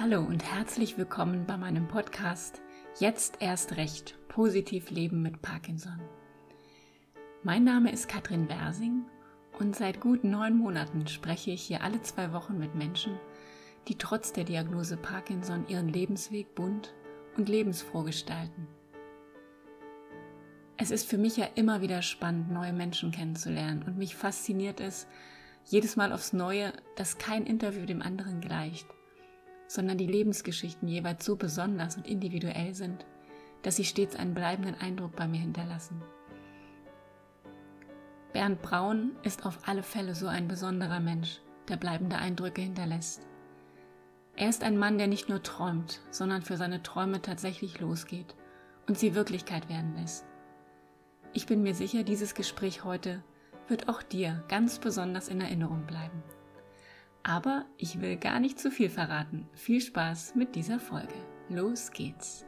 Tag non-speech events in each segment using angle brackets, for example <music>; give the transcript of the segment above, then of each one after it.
Hallo und herzlich willkommen bei meinem Podcast Jetzt erst recht, positiv leben mit Parkinson. Mein Name ist Katrin Wersing und seit gut neun Monaten spreche ich hier alle zwei Wochen mit Menschen, die trotz der Diagnose Parkinson ihren Lebensweg bunt und lebensfroh gestalten. Es ist für mich ja immer wieder spannend, neue Menschen kennenzulernen und mich fasziniert es jedes Mal aufs Neue, dass kein Interview dem anderen gleicht sondern die Lebensgeschichten jeweils so besonders und individuell sind, dass sie stets einen bleibenden Eindruck bei mir hinterlassen. Bernd Braun ist auf alle Fälle so ein besonderer Mensch, der bleibende Eindrücke hinterlässt. Er ist ein Mann, der nicht nur träumt, sondern für seine Träume tatsächlich losgeht und sie Wirklichkeit werden lässt. Ich bin mir sicher, dieses Gespräch heute wird auch dir ganz besonders in Erinnerung bleiben. Aber ich will gar nicht zu viel verraten. Viel Spaß mit dieser Folge. Los geht's.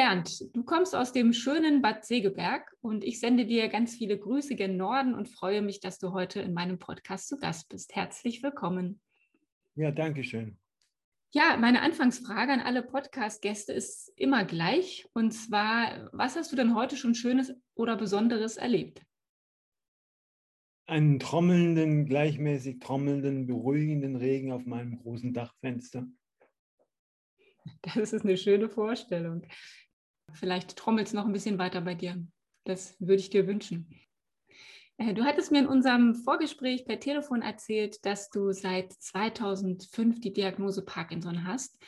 Bernd, du kommst aus dem schönen Bad Segeberg und ich sende dir ganz viele Grüße gen Norden und freue mich, dass du heute in meinem Podcast zu Gast bist. Herzlich willkommen. Ja, danke schön. Ja, meine Anfangsfrage an alle Podcast-Gäste ist immer gleich. Und zwar, was hast du denn heute schon Schönes oder Besonderes erlebt? Einen trommelnden, gleichmäßig trommelnden, beruhigenden Regen auf meinem großen Dachfenster. Das ist eine schöne Vorstellung. Vielleicht trommelt es noch ein bisschen weiter bei dir. Das würde ich dir wünschen. Äh, du hattest mir in unserem Vorgespräch per Telefon erzählt, dass du seit 2005 die Diagnose Parkinson hast.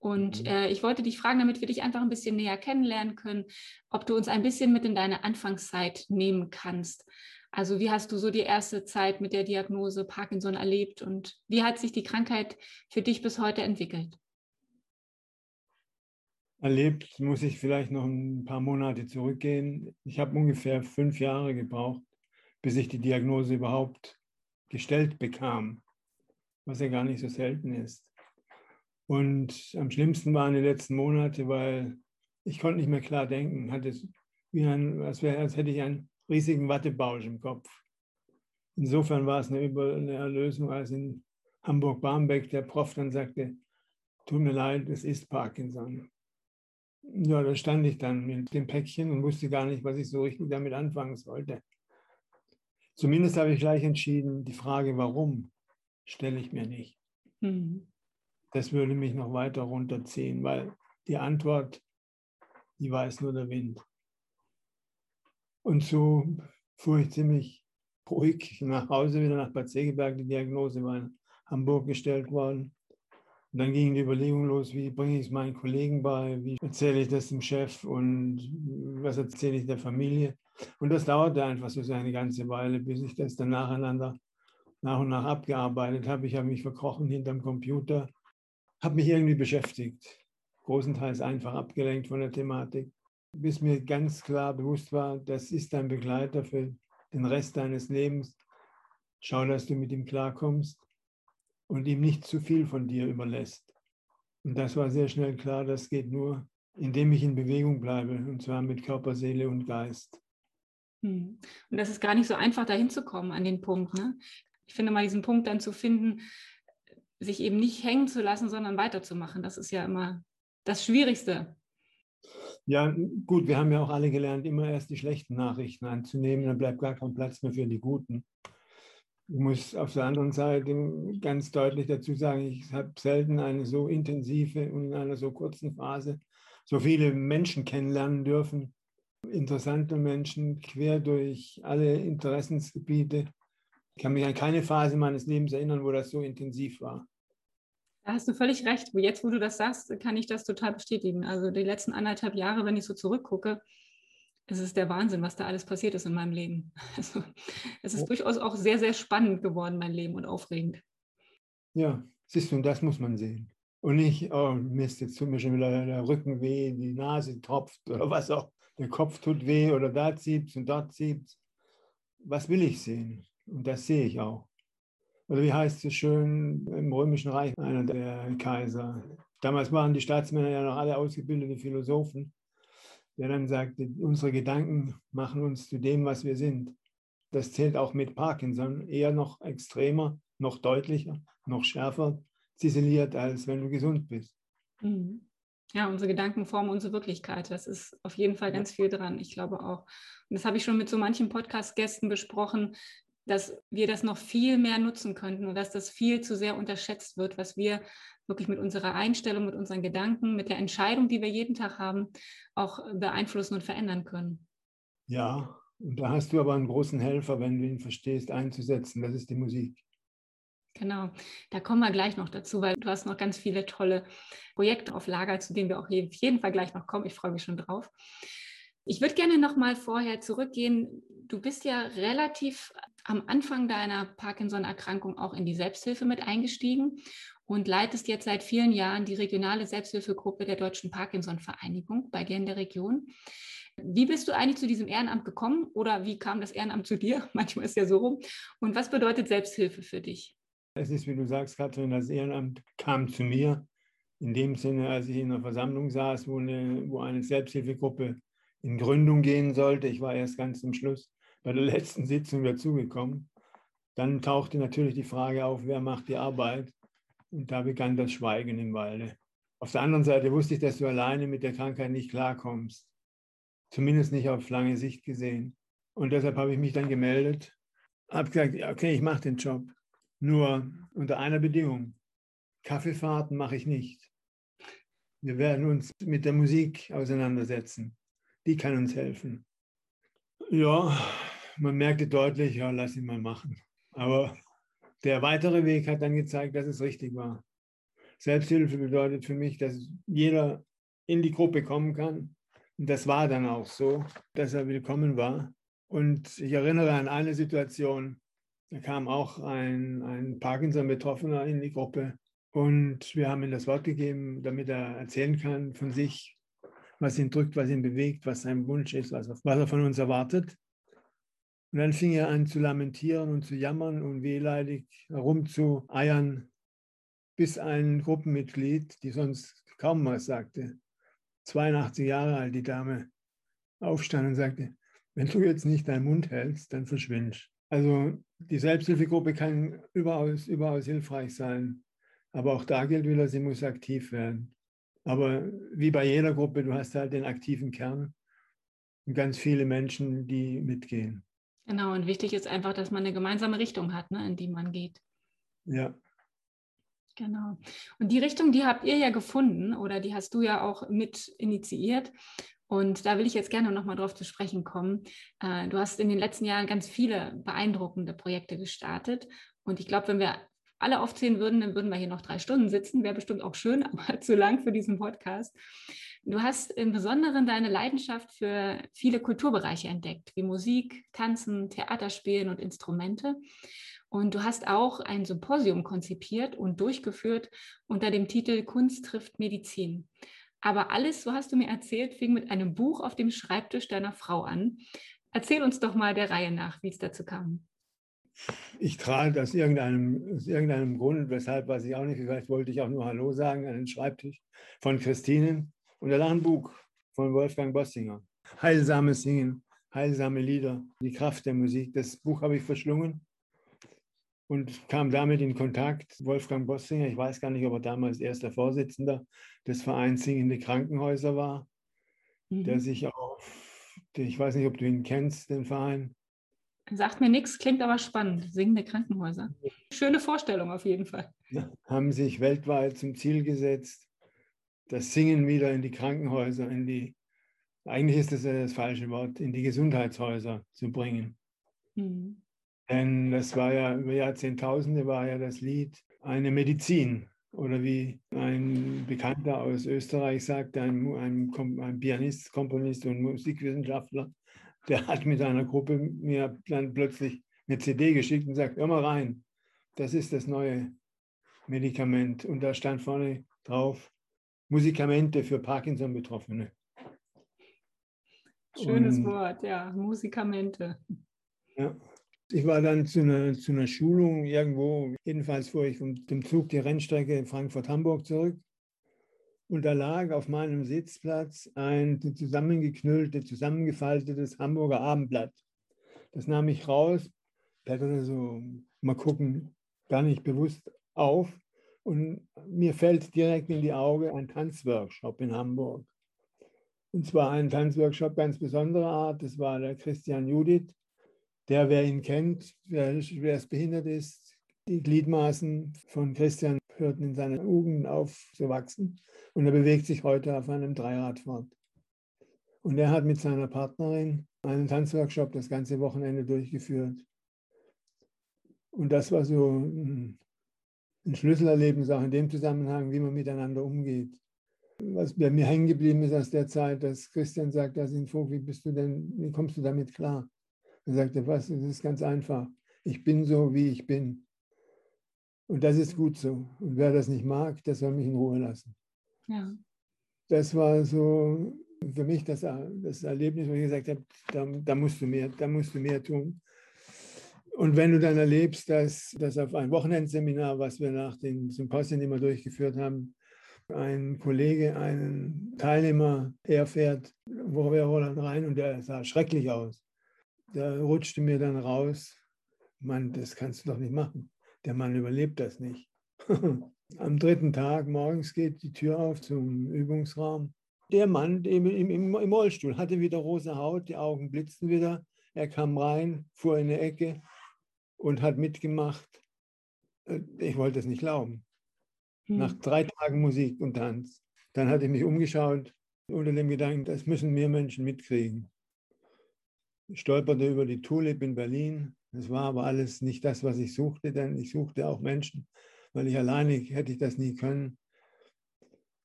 Und mhm. äh, ich wollte dich fragen, damit wir dich einfach ein bisschen näher kennenlernen können, ob du uns ein bisschen mit in deine Anfangszeit nehmen kannst. Also wie hast du so die erste Zeit mit der Diagnose Parkinson erlebt und wie hat sich die Krankheit für dich bis heute entwickelt? Erlebt, muss ich vielleicht noch ein paar Monate zurückgehen. Ich habe ungefähr fünf Jahre gebraucht, bis ich die Diagnose überhaupt gestellt bekam, was ja gar nicht so selten ist. Und am schlimmsten waren die letzten Monate, weil ich konnte nicht mehr klar denken, hatte wie ein, als, wäre, als hätte ich einen riesigen Wattebausch im Kopf. Insofern war es eine, eine Erlösung, als in Hamburg-Barmbek der Prof dann sagte, tut mir leid, es ist Parkinson. Ja, da stand ich dann mit dem Päckchen und wusste gar nicht, was ich so richtig damit anfangen sollte. Zumindest habe ich gleich entschieden, die Frage, warum, stelle ich mir nicht. Mhm. Das würde mich noch weiter runterziehen, weil die Antwort, die weiß nur der Wind. Und so fuhr ich ziemlich ruhig nach Hause, wieder nach Bad Segeberg. Die Diagnose war in Hamburg gestellt worden. Und dann ging die Überlegung los, wie bringe ich es meinen Kollegen bei, wie erzähle ich das dem Chef und was erzähle ich der Familie. Und das dauerte einfach so eine ganze Weile, bis ich das dann nacheinander nach und nach abgearbeitet habe. Ich habe mich verkrochen hinterm Computer, habe mich irgendwie beschäftigt, großenteils einfach abgelenkt von der Thematik, bis mir ganz klar bewusst war, das ist dein Begleiter für den Rest deines Lebens. Schau, dass du mit ihm klarkommst und ihm nicht zu viel von dir überlässt. Und das war sehr schnell klar, das geht nur, indem ich in Bewegung bleibe, und zwar mit Körper, Seele und Geist. Hm. Und das ist gar nicht so einfach, da hinzukommen an den Punkt. Ne? Ich finde mal diesen Punkt dann zu finden, sich eben nicht hängen zu lassen, sondern weiterzumachen. Das ist ja immer das Schwierigste. Ja, gut, wir haben ja auch alle gelernt, immer erst die schlechten Nachrichten anzunehmen, dann bleibt gar kein Platz mehr für die guten. Ich muss auf der anderen Seite ganz deutlich dazu sagen, ich habe selten eine so intensive und in einer so kurzen Phase so viele Menschen kennenlernen dürfen. Interessante Menschen quer durch alle Interessensgebiete. Ich kann mich an keine Phase meines Lebens erinnern, wo das so intensiv war. Da hast du völlig recht. Jetzt, wo du das sagst, kann ich das total bestätigen. Also die letzten anderthalb Jahre, wenn ich so zurückgucke, es ist der Wahnsinn, was da alles passiert ist in meinem Leben. <laughs> Also, es ist oh. durchaus auch sehr, sehr spannend geworden, mein Leben und aufregend. Ja, siehst du, und das muss man sehen. Und nicht, oh Mist, jetzt tut mir schon wieder der Rücken weh, die Nase tropft oder <laughs> was auch, der Kopf tut weh oder da zieht und dort zieht. Was will ich sehen? Und das sehe ich auch. Oder wie heißt es schön im Römischen Reich, einer der Kaiser. Damals waren die Staatsmänner ja noch alle ausgebildete Philosophen, der dann sagte, unsere Gedanken machen uns zu dem, was wir sind. Das zählt auch mit Parkinson, eher noch extremer, noch deutlicher, noch schärfer ziseliert, als wenn du gesund bist. Mhm. Ja, unsere Gedanken formen unsere Wirklichkeit. Das ist auf jeden Fall ganz viel dran. Ich glaube auch. Und das habe ich schon mit so manchen Podcast-Gästen besprochen, dass wir das noch viel mehr nutzen könnten und dass das viel zu sehr unterschätzt wird, was wir wirklich mit unserer Einstellung, mit unseren Gedanken, mit der Entscheidung, die wir jeden Tag haben, auch beeinflussen und verändern können. Ja, und da hast du aber einen großen Helfer, wenn du ihn verstehst, einzusetzen. Das ist die Musik. Genau, da kommen wir gleich noch dazu, weil du hast noch ganz viele tolle Projekte auf Lager, zu denen wir auch auf jeden Fall gleich noch kommen. Ich freue mich schon drauf. Ich würde gerne noch mal vorher zurückgehen. Du bist ja relativ am Anfang deiner Parkinson-Erkrankung auch in die Selbsthilfe mit eingestiegen und leitest jetzt seit vielen Jahren die regionale Selbsthilfegruppe der Deutschen Parkinson-Vereinigung bei dir in der Region. Wie bist du eigentlich zu diesem Ehrenamt gekommen oder wie kam das Ehrenamt zu dir? <laughs> Manchmal ist ja so rum. Und was bedeutet Selbsthilfe für dich? Es ist, wie du sagst, Katrin, das Ehrenamt kam zu mir. In dem Sinne, als ich in einer Versammlung saß, wo eine, wo eine Selbsthilfegruppe in Gründung gehen sollte. Ich war erst ganz zum Schluss bei der letzten Sitzung dazugekommen. Dann tauchte natürlich die Frage auf, wer macht die Arbeit? Und da begann das Schweigen im Walde. Auf der anderen Seite wusste ich, dass du alleine mit der Krankheit nicht klarkommst. Zumindest nicht auf lange Sicht gesehen. Und deshalb habe ich mich dann gemeldet, habe gesagt, okay, ich mache den Job. Nur unter einer Bedingung. Kaffeefahrten mache ich nicht. Wir werden uns mit der Musik auseinandersetzen. Die kann uns helfen. Ja, man merkte deutlich, ja, lass ihn mal machen. Aber der weitere Weg hat dann gezeigt, dass es richtig war. Selbsthilfe bedeutet für mich, dass jeder in die Gruppe kommen kann. Und das war dann auch so, dass er willkommen war. Und ich erinnere an eine Situation, da kam auch ein, ein Parkinson-Betroffener in die Gruppe und wir haben ihm das Wort gegeben, damit er erzählen kann von sich, was ihn drückt, was ihn bewegt, was sein Wunsch ist, was, was er von uns erwartet. Und dann fing er an zu lamentieren und zu jammern und wehleidig herumzueiern, bis ein Gruppenmitglied, die sonst kaum was sagte, 82 Jahre alt, die Dame, aufstand und sagte, wenn du jetzt nicht deinen Mund hältst, dann verschwindest. Also die Selbsthilfegruppe kann überaus, überaus hilfreich sein. Aber auch da gilt wieder, sie muss aktiv werden. Aber wie bei jeder Gruppe, du hast halt den aktiven Kern und ganz viele Menschen, die mitgehen. Genau, und wichtig ist einfach, dass man eine gemeinsame Richtung hat, ne, in die man geht. Ja. Genau. Und die Richtung, die habt ihr ja gefunden oder die hast du ja auch mit initiiert. Und da will ich jetzt gerne nochmal drauf zu sprechen kommen. Äh, du hast in den letzten Jahren ganz viele beeindruckende Projekte gestartet. Und ich glaube, wenn wir alle aufzählen würden, dann würden wir hier noch drei Stunden sitzen. Wäre bestimmt auch schön, <laughs> aber zu lang für diesen Podcast. Du hast im Besonderen deine Leidenschaft für viele Kulturbereiche entdeckt, wie Musik, Tanzen, Theaterspielen und Instrumente. Und du hast auch ein Symposium konzipiert und durchgeführt unter dem Titel Kunst trifft Medizin. Aber alles, so hast du mir erzählt, fing mit einem Buch auf dem Schreibtisch deiner Frau an. Erzähl uns doch mal der Reihe nach, wie es dazu kam. Ich trat aus irgendeinem, aus irgendeinem Grund, weshalb weiß ich auch nicht, vielleicht wollte ich auch nur Hallo sagen, an den Schreibtisch von Christine. Und da lag ein Buch von Wolfgang Bossinger. Heilsames Singen, heilsame Lieder, die Kraft der Musik. Das Buch habe ich verschlungen und kam damit in Kontakt. Wolfgang Bossinger, ich weiß gar nicht, ob er damals erster Vorsitzender des Vereins Singende Krankenhäuser war, mhm. der sich auf, ich weiß nicht, ob du ihn kennst, den Verein. Sagt mir nichts, klingt aber spannend. Singende Krankenhäuser. Schöne Vorstellung auf jeden Fall. Ja, haben sich weltweit zum Ziel gesetzt, das Singen wieder in die Krankenhäuser, in die, eigentlich ist das das falsche Wort, in die Gesundheitshäuser zu bringen. Mhm. Denn das war ja über Jahrzehntausende war ja das Lied eine Medizin. Oder wie ein Bekannter aus Österreich sagt, ein, ein, ein Pianist, Komponist und Musikwissenschaftler, der hat mit einer Gruppe mir dann plötzlich eine CD geschickt und sagt, hör mal rein, das ist das neue Medikament. Und da stand vorne drauf, Musikamente für Parkinson-Betroffene. Schönes und, Wort, ja, Musikamente. Ja. Ich war dann zu einer, zu einer Schulung irgendwo, jedenfalls fuhr ich mit dem Zug die Rennstrecke Frankfurt-Hamburg zurück. Und da lag auf meinem Sitzplatz ein zusammengeknüllte, zusammengefaltetes Hamburger Abendblatt. Das nahm ich raus, blätterte so, mal gucken, gar nicht bewusst auf. Und mir fällt direkt in die Augen ein Tanzworkshop in Hamburg. Und zwar ein Tanzworkshop ganz besonderer Art. Das war der Christian Judith, der, wer ihn kennt, wer, es behindert ist, die Gliedmaßen von Christian hörten in seiner Jugend auf zu wachsen. Und er bewegt sich heute auf einem Dreirad fort. Und er hat mit seiner Partnerin einen Tanzworkshop das ganze Wochenende durchgeführt. Und das war so ein Schlüsselerlebnis auch in dem Zusammenhang, wie man miteinander umgeht. Was bei mir hängen geblieben ist aus der Zeit, dass Christian sagt, da sind Vogel, wie bist du denn, wie kommst du damit klar? Er sagte, was, das ist ganz einfach. Ich bin so, wie ich bin. Und das ist gut so. Und wer das nicht mag, der soll mich in Ruhe lassen. Ja. Das war so für mich das, das Erlebnis, wo ich gesagt habe, da, da, musst du mehr, da musst du mehr tun. Und wenn du dann erlebst, dass, dass auf ein Wochenendseminar, was wir nach den Symposien immer durchgeführt haben, ein Kollege einen Teilnehmer herfährt, wo wir Roland rein und der sah schrecklich aus. Da rutschte mir dann raus, Mann, das kannst du doch nicht machen. Der Mann überlebt das nicht. <laughs> Am dritten Tag morgens geht die Tür auf zum Übungsraum. Der Mann im, im, im Rollstuhl hatte wieder rosa Haut, die Augen blitzten wieder. Er kam rein, fuhr in eine Ecke, und hat mitgemacht. Äh, ich wollte es nicht glauben. Hm. Nach drei Tagen Musik und Tanz. Dann hatte ich mich umgeschaut unter dem Gedanken, das müssen mehr Menschen mitkriegen. Ich stolperte über die Tulip in Berlin. Das war aber alles nicht das, was ich suchte, denn ich suchte auch Menschen, weil ich alleine hätte ich das nie können,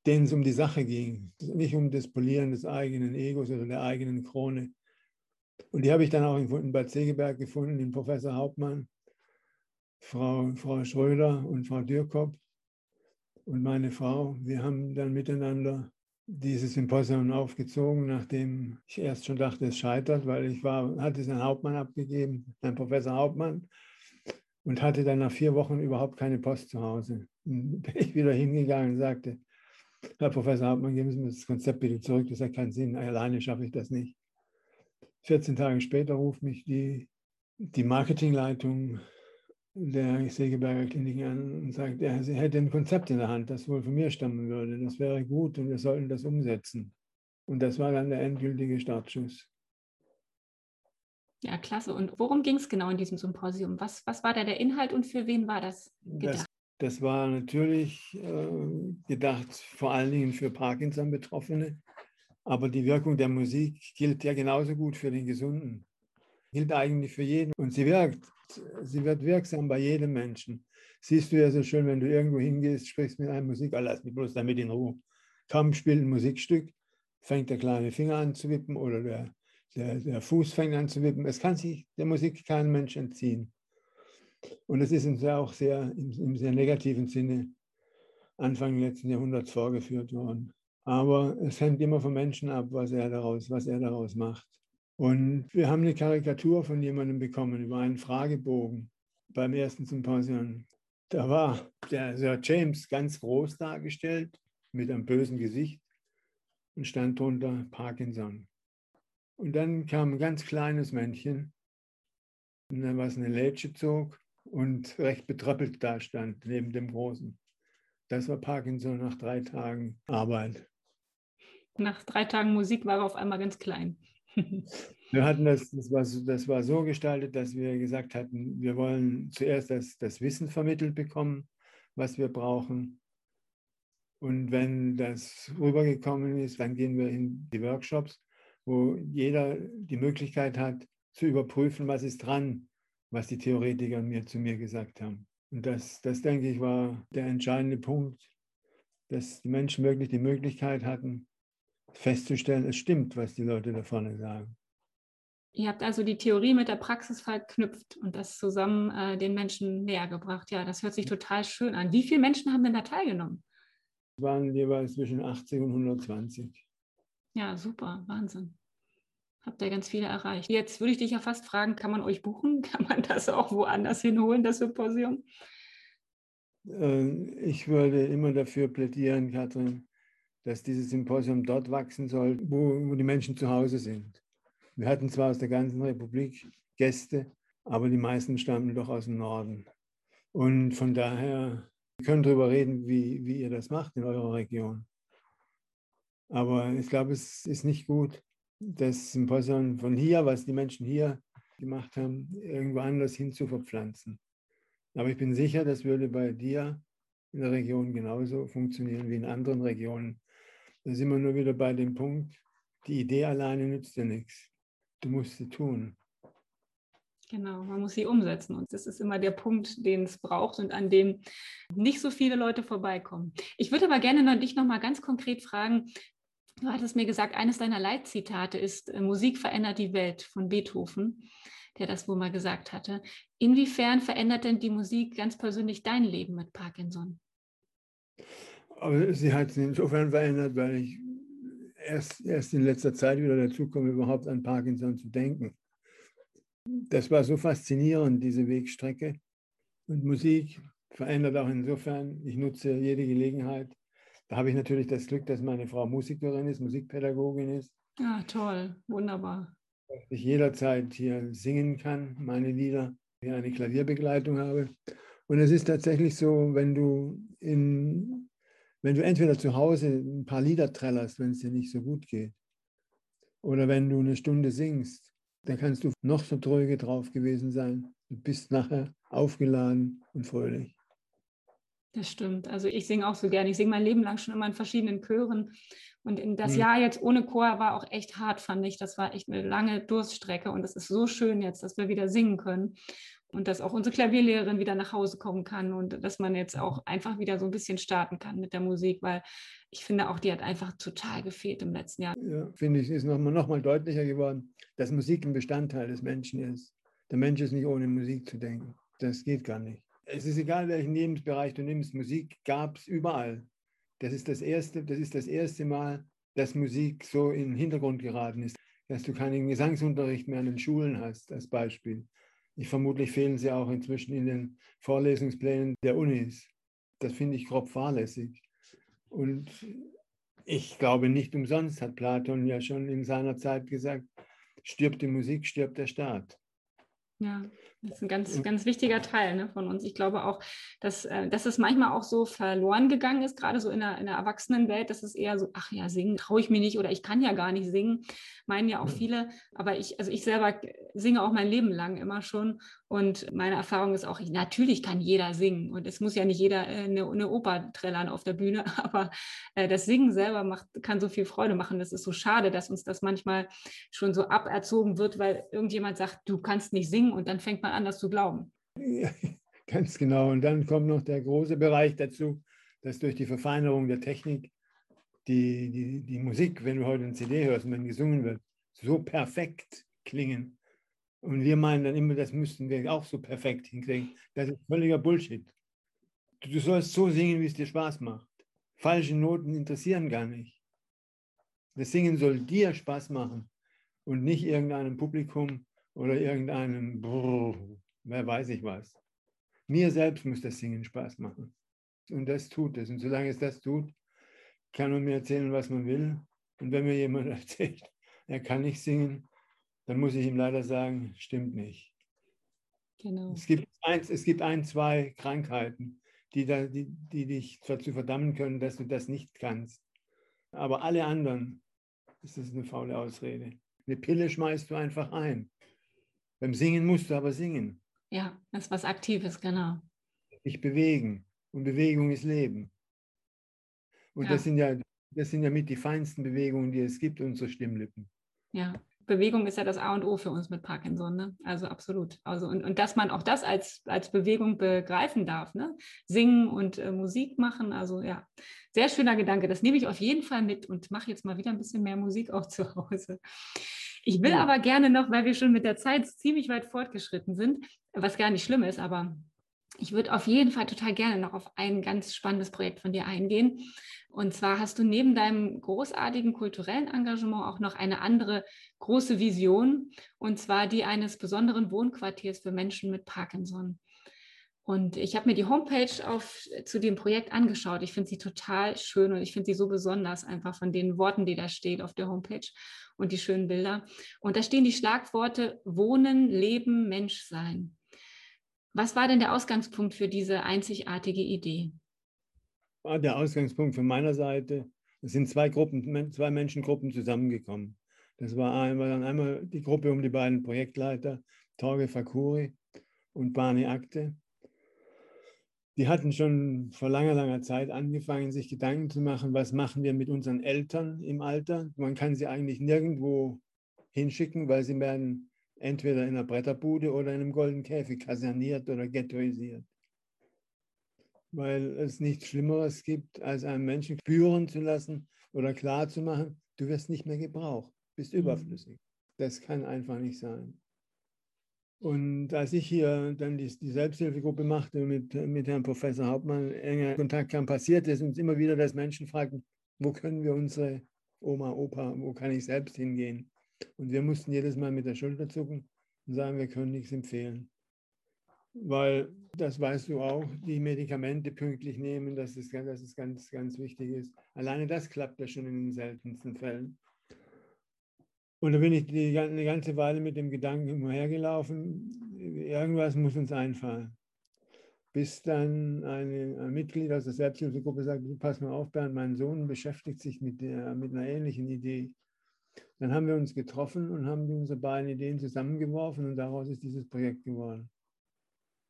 denen es um die Sache ging, nicht um das Polieren des eigenen Egos oder der eigenen Krone, und die habe ich dann auch in Bad Segeberg gefunden, den Professor Hauptmann, Frau, Frau Schröder und Frau Dürkop und meine Frau. Wir haben dann miteinander dieses Symposium aufgezogen, nachdem ich erst schon dachte, es scheitert, weil ich war, hatte es an Hauptmann abgegeben, an Professor Hauptmann, und hatte dann nach vier Wochen überhaupt keine Post zu Hause. Und bin ich wieder hingegangen und sagte, Herr Professor Hauptmann, geben Sie mir das Konzept bitte zurück, das hat keinen Sinn, alleine schaffe ich das nicht. 14 Tage später ruft mich die, die Marketingleitung der Segeberger Kliniken an und sagt, sie hätte ein Konzept in der Hand, das wohl von mir stammen würde. Das wäre gut und wir sollten das umsetzen. Und das war dann der endgültige Startschuss. Ja, klasse. Und worum ging es genau in diesem Symposium? Was, was war da der Inhalt und für wen war das gedacht? Das, das war natürlich äh, gedacht vor allen Dingen für Parkinson-Betroffene, aber die Wirkung der Musik gilt ja genauso gut für den Gesunden. Gilt eigentlich für jeden. Und sie wirkt. Sie wird wirksam bei jedem Menschen. Siehst du ja so schön, wenn du irgendwo hingehst, sprichst mit einem Musiker, lass mich bloß damit in Ruhe. Kaum spielt ein Musikstück, fängt der kleine Finger an zu wippen oder der, der, der Fuß fängt an zu wippen. Es kann sich der Musik kein Mensch entziehen. Und es ist uns ja auch sehr im, im sehr negativen Sinne Anfang letzten Jahrhunderts vorgeführt worden. Aber es hängt immer vom Menschen ab, was er daraus, was er daraus macht. Und wir haben eine Karikatur von jemandem bekommen über einen Fragebogen beim ersten Symposium. Da war der Sir James ganz groß dargestellt mit einem bösen Gesicht und stand drunter Parkinson. Und dann kam ein ganz kleines Männchen, was eine Lätsche zog und recht betröppelt da stand neben dem Großen. Das war Parkinson nach drei Tagen Arbeit. Nach drei Tagen Musik war er auf einmal ganz klein. <laughs> wir hatten das, das war, das war so gestaltet, dass wir gesagt hatten, wir wollen zuerst das, das Wissen vermittelt bekommen, was wir brauchen. Und wenn das rübergekommen ist, dann gehen wir in die Workshops, wo jeder die Möglichkeit hat, zu überprüfen, was ist dran, was die Theoretiker mir zu mir gesagt haben. Und das, das denke ich, war der entscheidende Punkt, dass die Menschen wirklich die Möglichkeit hatten, festzustellen, es stimmt, was die Leute da vorne sagen. Ihr habt also die Theorie mit der Praxis verknüpft und das zusammen äh, den Menschen näher gebracht. Ja, das hört sich total schön an. Wie viele Menschen haben denn da teilgenommen? Es waren jeweils zwischen 80 und 120. Ja, super, Wahnsinn. habt ihr ganz viele erreicht. Jetzt würde ich dich ja fast fragen, kann man euch buchen? <laughs> Kann man das auch woanders hinholen, das Symposium? Äh, ich würde immer dafür plädieren, Katrin, dass dieses Symposium dort wachsen soll, wo, wo die Menschen zu Hause sind. Wir hatten zwar aus der ganzen Republik Gäste, aber die meisten stammen doch aus dem Norden. Und von daher wir können darüber reden, wie, wie ihr das macht in eurer Region. Aber ich glaube, es ist nicht gut, das Symposium von hier, was die Menschen hier gemacht haben, irgendwo anders hin zu verpflanzen. Aber ich bin sicher, das würde bei dir in der Region genauso funktionieren wie in anderen Regionen. Da sind wir nur wieder bei dem Punkt, die Idee alleine nützt dir nichts. Du musst sie tun. Genau, man muss sie umsetzen. Und das ist immer der Punkt, den es braucht und an dem nicht so viele Leute vorbeikommen. Ich würde aber gerne noch, dich noch mal ganz konkret fragen. Du hattest mir gesagt, eines deiner Leitzitate ist, äh, Musik verändert die Welt von Beethoven, der das wohl mal gesagt hatte. Inwiefern verändert denn die Musik ganz persönlich dein Leben mit Parkinson? Aber sie hat es insofern verändert, weil ich erst, erst in letzter Zeit wieder dazu komme, überhaupt an Parkinson zu denken das war so faszinierend, diese Wegstrecke. Und Musik verändert auch insofern, ich nutze jede Gelegenheit. Da habe ich natürlich das Glück, dass meine Frau Musikerin ist, Musikpädagogin ist. Ja, ah, toll, wunderbar. Dass ich jederzeit hier singen kann, meine Lieder, hier eine Klavierbegleitung habe. Und es ist tatsächlich so, wenn du, in, wenn du entweder zu Hause ein paar Lieder trällerst, wenn es dir nicht so gut geht, oder wenn du eine Stunde singst, da kannst du noch so tröge drauf gewesen sein. Du bist nachher aufgeladen und fröhlich. Das stimmt. Also ich singe auch so gerne. Ich singe mein Leben lang schon immer in verschiedenen Chören. Und in das mhm. Jahr jetzt ohne Chor war auch echt hart, fand ich. Das war echt eine lange Durststrecke. Und es ist so schön jetzt, dass wir wieder singen können und dass auch unsere Klavierlehrerin wieder nach Hause kommen kann und dass man jetzt auch einfach wieder so ein bisschen starten kann mit der Musik, weil ich finde auch, die hat einfach total gefehlt im letzten Jahr. Ja, finde ich, ist nochmal noch mal deutlicher geworden, dass Musik ein Bestandteil des Menschen ist. Der Mensch ist nicht ohne Musik zu denken. Das geht gar nicht. Es ist egal, welchen Lebensbereich du nimmst, Musik gab es überall. Das ist das, erste, das ist das erste Mal, dass Musik so in den Hintergrund geraten ist, dass du keinen Gesangsunterricht mehr an den Schulen hast, als Beispiel. Ich vermutlich fehlen sie auch inzwischen in den Vorlesungsplänen der Unis. Das finde ich grob fahrlässig. Und ich glaube, nicht umsonst hat Platon ja schon in seiner Zeit gesagt, stirbt die Musik, stirbt der Staat. Ja, das ist ein ganz, ganz wichtiger Teil ne, von uns. Ich glaube auch, dass, äh, dass es manchmal auch so verloren gegangen ist, gerade so in der, in der Erwachsenenwelt, dass es eher so, ach ja, singen traue ich mir nicht oder ich kann ja gar nicht singen, meinen ja auch viele. Aber ich, also ich selber singe auch mein Leben lang immer schon. Und meine Erfahrung ist auch, natürlich kann jeder singen. Und es muss ja nicht jeder äh, eine, eine Oper trällern auf der Bühne, <laughs> aber äh, das Singen selber macht, kann so viel Freude machen. Das ist so schade, dass uns das manchmal schon so aberzogen wird, weil irgendjemand sagt, du kannst nicht singen und dann fängt man an, das zu glauben. Ja, <laughs> ganz genau. Und dann kommt noch der große Bereich dazu, dass durch die Verfeinerung der Technik die, die, die Musik, wenn du heute eine CD hörst und wenn gesungen wird, so perfekt klingen. Und wir meinen dann immer, das müssten wir auch so perfekt hinkriegen. Das ist völliger Bullshit. Du sollst so singen, wie es dir Spaß macht. Falsche Noten interessieren gar nicht. Das Singen soll dir Spaß machen und nicht irgendeinem Publikum oder irgendeinem, brrr, wer weiß ich was. Mir selbst muss das Singen Spaß machen. Und das tut es. Und solange es das tut, kann man mir erzählen, was man will. Und wenn mir jemand <laughs> erzählt, er kann nicht singen, dann muss ich ihm leider sagen, stimmt nicht. Genau. Es gibt, eins, es gibt ein, zwei Krankheiten, die, da, die, die dich dazu verdammen können, dass du das nicht kannst. Aber alle anderen, das ist eine faule Ausrede. Eine Pille schmeißt du einfach ein. Beim Singen musst du aber singen. Ja, das ist was Aktives, genau. Dich bewegen. Und Bewegung ist Leben. Und ja. das sind ja, das sind ja mit die feinsten Bewegungen, die es gibt, unsere Stimmlippen. Ja, Bewegung ist ja das A und O für uns mit Parkinson, ne? Also absolut. Also und, und dass man auch das als, als Bewegung begreifen darf, ne? Singen und äh, Musik machen. Also ja, sehr schöner Gedanke. Das nehme ich auf jeden Fall mit und mache jetzt mal wieder ein bisschen mehr Musik auch zu Hause. Ich will aber gerne noch, weil wir schon mit der Zeit ziemlich weit fortgeschritten sind, was gar nicht schlimm ist, aber Ich würde auf jeden Fall total gerne noch auf ein ganz spannendes Projekt von dir eingehen. Und zwar hast du neben deinem großartigen kulturellen Engagement auch noch eine andere große Vision, und zwar die eines besonderen Wohnquartiers für Menschen mit Parkinson. Und ich habe mir die Homepage auf, zu dem Projekt angeschaut. Ich finde sie total schön und ich finde sie so besonders, einfach von den Worten, die da steht auf der Homepage und die schönen Bilder. Und da stehen die Schlagworte Wohnen, Leben, Menschsein. Was war denn der Ausgangspunkt für diese einzigartige Idee? Der Ausgangspunkt von meiner Seite, es sind zwei Gruppen, zwei Menschengruppen zusammengekommen. Das war einmal, einmal die Gruppe um die beiden Projektleiter, Torge Fakuri und Barney Akte. Die hatten schon vor langer, langer Zeit angefangen, sich Gedanken zu machen, was machen wir mit unseren Eltern im Alter. Man kann sie eigentlich nirgendwo hinschicken, weil sie werden entweder in einer Bretterbude oder in einem goldenen Käfig kaserniert oder ghettoisiert. Weil es nichts Schlimmeres gibt, als einen Menschen spüren zu lassen oder klarzumachen, du wirst nicht mehr gebraucht, bist mhm. überflüssig. Das kann einfach nicht sein. Und als ich hier dann die, die Selbsthilfegruppe machte mit, mit Herrn Professor Hauptmann, enger Kontakt kam, passiert es uns immer wieder, dass Menschen fragten, wo können wir unsere Oma, Opa, wo kann ich selbst hingehen? Und wir mussten jedes Mal mit der Schulter zucken und sagen, wir können nichts empfehlen. Weil, das weißt du auch, die Medikamente pünktlich nehmen, dass es, dass es ganz, ganz wichtig ist. Alleine das klappt ja schon in den seltensten Fällen. Und da bin ich die, eine ganze Weile mit dem Gedanken umhergelaufen, irgendwas muss uns einfallen. Bis dann eine, ein Mitglied aus der Selbsthilfegruppe sagt, pass mal auf, Bernd, mein Sohn beschäftigt sich mit, der, mit einer ähnlichen Idee. Dann haben wir uns getroffen und haben unsere beiden Ideen zusammengeworfen und daraus ist dieses Projekt geworden.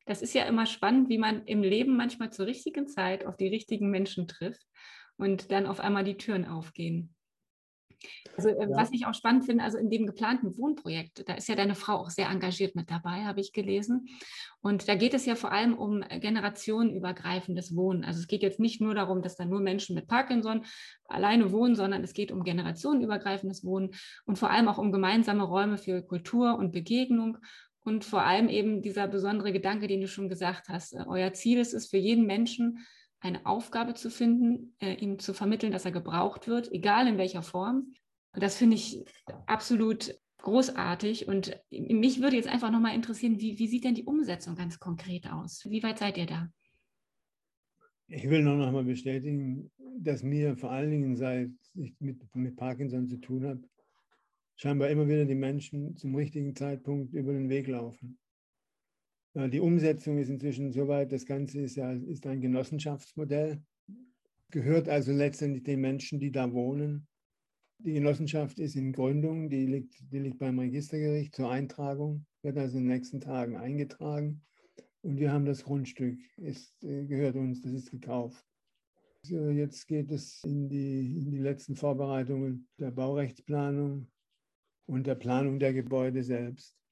Das ist ja immer spannend, wie man im Leben manchmal zur richtigen Zeit auf die richtigen Menschen trifft und dann auf einmal die Türen aufgehen. Also äh, ja. was ich auch spannend finde, also in dem geplanten Wohnprojekt, da ist ja deine Frau auch sehr engagiert mit dabei, habe ich gelesen. Und da geht es ja vor allem um generationenübergreifendes Wohnen. Also es geht jetzt nicht nur darum, dass da nur Menschen mit Parkinson alleine wohnen, sondern es geht um generationenübergreifendes Wohnen und vor allem auch um gemeinsame Räume für Kultur und Begegnung und vor allem eben dieser besondere Gedanke, den du schon gesagt hast. Äh, euer Ziel ist es für jeden Menschen, eine Aufgabe zu finden, äh, ihm zu vermitteln, dass er gebraucht wird, egal in welcher Form. Und das finde ich absolut großartig. Und mich würde jetzt einfach nochmal interessieren, wie, wie sieht denn die Umsetzung ganz konkret aus? Wie weit seid ihr da? Ich will noch einmal bestätigen, dass mir vor allen Dingen, seit ich mit, mit Parkinson zu tun habe, scheinbar immer wieder die Menschen zum richtigen Zeitpunkt über den Weg laufen. Die Umsetzung ist inzwischen soweit, das Ganze ist ja ist ein Genossenschaftsmodell, gehört also letztendlich den Menschen, die da wohnen. Die Genossenschaft ist in Gründung, die liegt, die liegt beim Registergericht zur Eintragung, wird also in den nächsten Tagen eingetragen. Und wir haben das Grundstück, ist, äh, gehört uns, das ist gekauft. Jetzt geht es in die, in die letzten Vorbereitungen der Baurechtsplanung und der Planung der Gebäude selbst.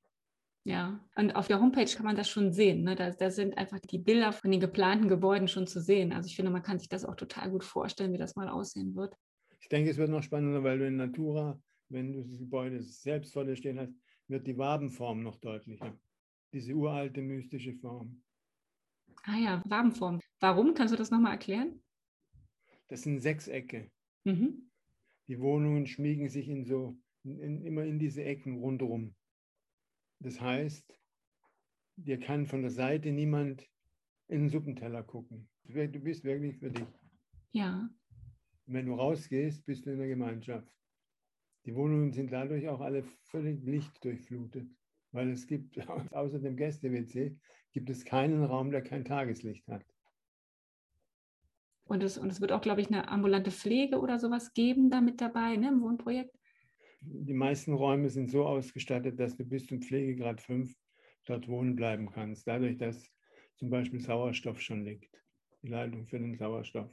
Ja, und auf der Homepage kann man das schon sehen. Ne? Da, da, sind einfach die Bilder von den geplanten Gebäuden schon zu sehen. Also ich finde, man kann sich das auch total gut vorstellen, wie das mal aussehen wird. Ich denke, es wird noch spannender, weil du in Natura, wenn du das Gebäude selbst vor dir stehen hast, wird die Wabenform noch deutlicher. Diese uralte mystische Form. Ah ja, Wabenform. Warum? Kannst du das nochmal erklären? Das sind Sechsecke. Mhm. Die Wohnungen schmiegen sich in so, in, immer in diese Ecken rundherum. Das heißt, dir kann von der Seite niemand in den Suppenteller gucken. Du bist wirklich für dich. Ja. wenn du rausgehst, bist du in der Gemeinschaft. Die Wohnungen sind dadurch auch alle völlig lichtdurchflutet, weil es gibt <laughs> außer dem Gäste-WC gibt es keinen Raum, der kein Tageslicht hat. Und es, und es wird auch, glaube ich, eine ambulante Pflege oder sowas geben da mit dabei ne, im Wohnprojekt die meisten Räume sind so ausgestattet, dass du bis zum Pflegegrad 5 dort wohnen bleiben kannst, dadurch, dass zum Beispiel Sauerstoff schon liegt, die Leitung für den Sauerstoff.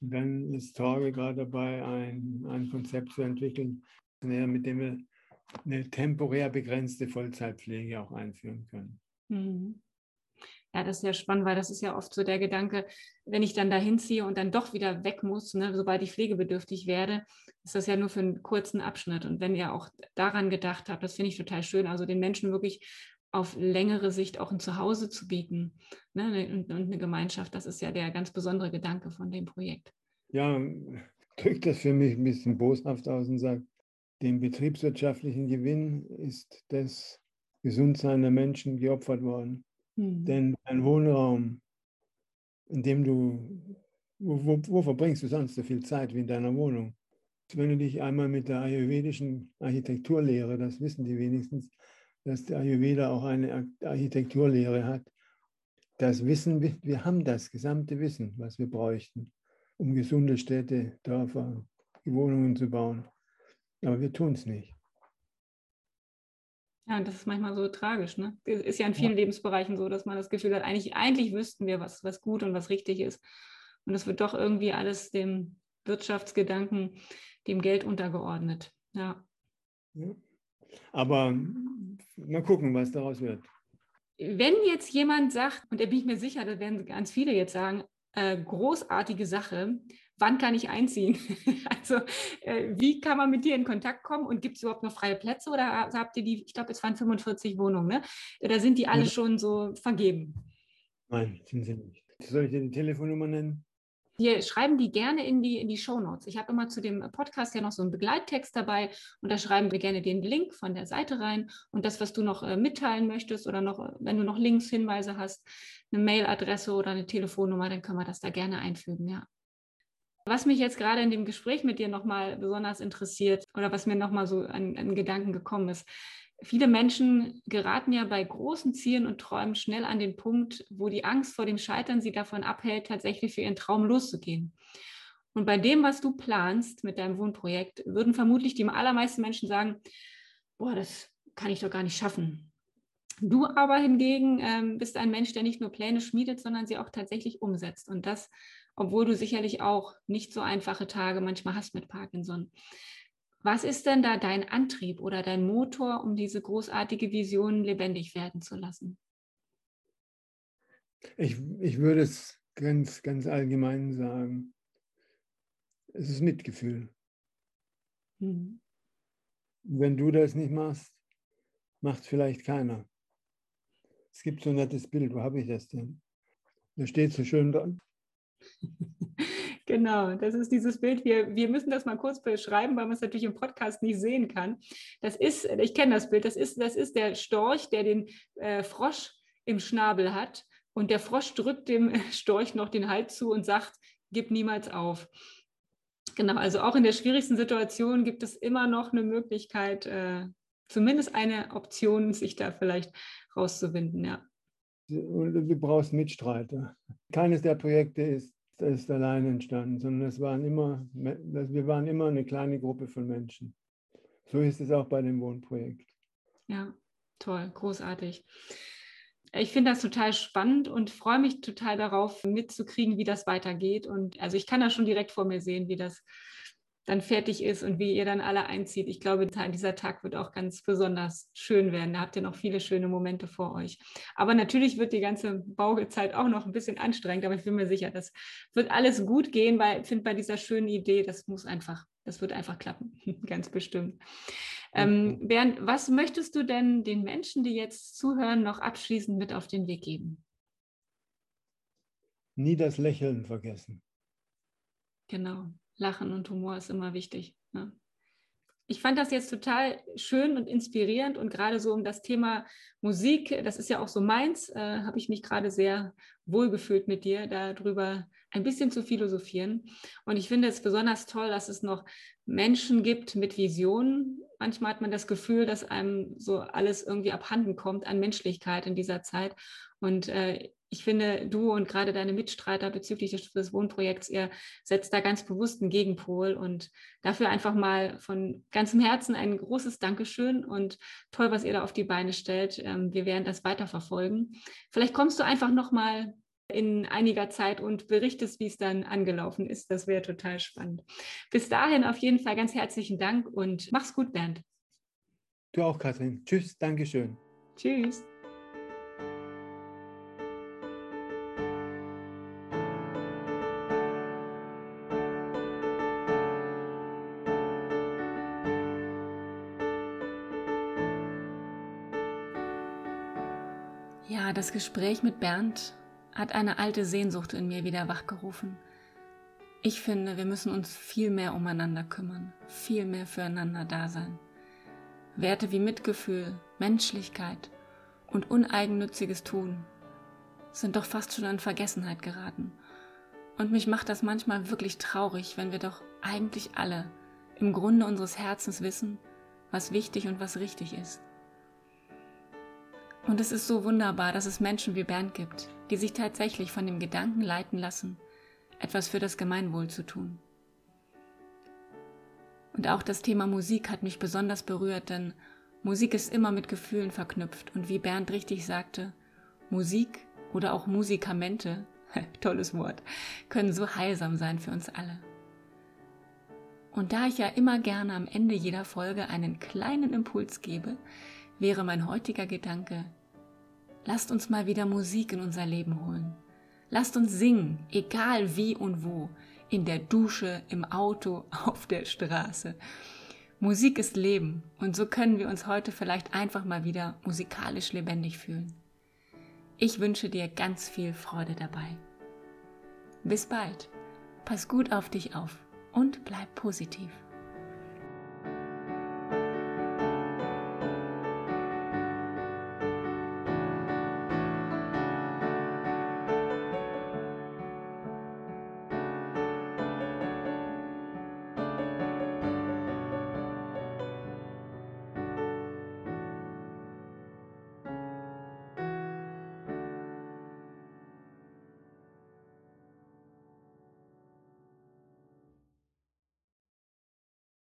Und dann ist Torge gerade dabei, ein, ein Konzept zu entwickeln, mit dem wir eine temporär begrenzte Vollzeitpflege auch einführen können. Mhm. Ja, das ist ja spannend, weil das ist ja oft so der Gedanke, wenn ich dann da hinziehe und dann doch wieder weg muss, ne, sobald ich pflegebedürftig werde, ist das ja nur für einen kurzen Abschnitt. Und wenn ihr auch daran gedacht habt, das finde ich total schön, also den Menschen wirklich auf längere Sicht auch ein Zuhause zu bieten ne? und, und eine Gemeinschaft. Das ist ja der ganz besondere Gedanke von dem Projekt. Ja, drückt das für mich ein bisschen boshaft aus und sagt, dem betriebswirtschaftlichen Gewinn ist das Gesundsein der Menschen geopfert worden. Mhm. Denn ein Wohnraum, in dem du, wo, wo, wo, verbringst du sonst so viel Zeit wie in deiner Wohnung? Wenn du dich einmal mit der ayurvedischen Architekturlehre, das wissen die wenigstens, dass der Ayurveda auch eine Architekturlehre hat, das Wissen, wir haben das gesamte Wissen, was wir bräuchten, um gesunde Städte, Dörfer, Wohnungen zu bauen. Aber wir tun es nicht. Ja, das ist manchmal so tragisch. Ne? Ist ja in vielen ja. Lebensbereichen so, dass man das Gefühl hat, eigentlich, eigentlich wüssten wir, was, was gut und was richtig ist. Und es wird doch irgendwie alles dem Wirtschaftsgedanken, dem Geld untergeordnet. Ja. ja. Aber mal gucken, was daraus wird. Wenn jetzt jemand sagt, und da bin ich mir sicher, da werden ganz viele jetzt sagen, äh, großartige Sache, wann kann ich einziehen? <laughs> also äh, wie kann man mit dir in Kontakt kommen und gibt es überhaupt noch freie Plätze oder habt ihr die, ich glaube, es waren 45 Wohnungen, ne? Da sind die alle ja. schon so vergeben? Nein, sind sie nicht. Soll ich dir die Telefonnummer nennen? Wir schreiben die gerne in die, in die Show Notes. Ich habe immer zu dem Podcast ja noch so einen Begleittext dabei und da schreiben wir gerne den Link von der Seite rein und das, was du noch äh, mitteilen möchtest oder noch, wenn du noch Links, Hinweise hast, eine Mailadresse oder eine Telefonnummer, dann können wir das da gerne einfügen, ja. Was mich jetzt gerade in dem Gespräch mit dir nochmal besonders interessiert oder was mir nochmal so an, an Gedanken gekommen ist, viele Menschen geraten ja bei großen Zielen und Träumen schnell an den Punkt, wo die Angst vor dem Scheitern sie davon abhält, tatsächlich für ihren Traum loszugehen. Und bei dem, was du planst mit deinem Wohnprojekt, würden vermutlich die allermeisten Menschen sagen, boah, das kann ich doch gar nicht schaffen. Du aber hingegen ähm, bist ein Mensch, der nicht nur Pläne schmiedet, sondern sie auch tatsächlich umsetzt. Und das obwohl du sicherlich auch nicht so einfache Tage manchmal hast mit Parkinson. Was ist denn da dein Antrieb oder dein Motor, um diese großartige Vision lebendig werden zu lassen? Ich, ich würde es ganz, ganz allgemein sagen. Es ist Mitgefühl. Mhm. Wenn du das nicht machst, macht vielleicht keiner. Es gibt so ein nettes Bild, wo habe ich das denn? Da steht so schön dran, <laughs> Genau, das ist dieses Bild. Wir, wir müssen das mal kurz beschreiben, weil man es natürlich im Podcast nicht sehen kann. Das ist, ich kenne das Bild, das ist, das ist der Storch, der den äh, Frosch im Schnabel hat. Und der Frosch drückt dem <laughs> Storch noch den Hals zu und sagt, gib niemals auf. Genau, also auch in der schwierigsten Situation gibt es immer noch eine Möglichkeit, äh, zumindest eine Option, sich da vielleicht rauszuwinden, ja. Du brauchst Mitstreiter. Keines der Projekte ist, ist allein entstanden, sondern es waren immer, wir waren immer eine kleine Gruppe von Menschen. So ist es auch bei dem Wohnprojekt. Ja, toll, großartig. Ich finde das total spannend und freue mich total darauf, mitzukriegen, wie das weitergeht. Und also ich kann das schon direkt vor mir sehen, wie das dann fertig ist und wie ihr dann alle einzieht. Ich glaube, dieser Tag wird auch ganz besonders schön werden. Da habt ihr noch viele schöne Momente vor euch. Aber natürlich wird die ganze Bauzeit auch noch ein bisschen anstrengend, aber ich bin mir sicher, das wird alles gut gehen, weil ich finde, bei dieser schönen Idee, das muss einfach, das wird einfach klappen, <laughs> ganz bestimmt. Ähm, Bernd, was möchtest du denn den Menschen, die jetzt zuhören, noch abschließend mit auf den Weg geben? Nie das Lächeln vergessen. Genau. Lachen und Humor ist immer wichtig. Ne? Ich fand das jetzt total schön und inspirierend und gerade so um das Thema Musik, das ist ja auch so meins, äh, habe ich mich gerade sehr wohlgefühlt mit dir, darüber ein bisschen zu philosophieren. Und ich finde es besonders toll, dass es noch Menschen gibt mit Visionen. Manchmal hat man das Gefühl, dass einem so alles irgendwie abhanden kommt an Menschlichkeit in dieser Zeit. Und äh, ich finde, du und gerade deine Mitstreiter bezüglich des, des, Wohnprojekts, ihr setzt da ganz bewusst einen Gegenpol und dafür einfach mal von ganzem Herzen ein großes Dankeschön und toll, was ihr da auf die Beine stellt. Ähm, wir werden das weiterverfolgen. Vielleicht kommst du einfach nochmal in einiger Zeit und berichtest, wie es dann angelaufen ist. Das wäre total spannend. Bis dahin auf jeden Fall ganz herzlichen Dank und mach's gut, Bernd. Du auch, Katrin. Tschüss, Dankeschön. Tschüss. Ja, das Gespräch mit Bernd hat eine alte Sehnsucht in mir wieder wachgerufen. Ich finde, wir müssen uns viel mehr umeinander kümmern, viel mehr füreinander da sein. Werte wie Mitgefühl, Menschlichkeit und uneigennütziges Tun sind doch fast schon in Vergessenheit geraten. Und mich macht das manchmal wirklich traurig, wenn wir doch eigentlich alle im Grunde unseres Herzens wissen, was wichtig und was richtig ist. Und es ist so wunderbar, dass es Menschen wie Bernd gibt, die sich tatsächlich von dem Gedanken leiten lassen, etwas für das Gemeinwohl zu tun. Und auch das Thema Musik hat mich besonders berührt, denn Musik ist immer mit Gefühlen verknüpft. Und wie Bernd richtig sagte, Musik oder auch Musikamente, <laughs> tolles Wort, können so heilsam sein für uns alle. Und da ich ja immer gerne am Ende jeder Folge einen kleinen Impuls gebe, wäre mein heutiger Gedanke, lasst uns mal wieder Musik in unser Leben holen. Lasst uns singen, egal wie und wo, in der Dusche, im Auto, <laughs> auf der Straße. Musik ist Leben und so können wir uns heute vielleicht einfach mal wieder musikalisch lebendig fühlen. Ich wünsche dir ganz viel Freude dabei. Bis bald. Pass gut auf dich auf und bleib positiv.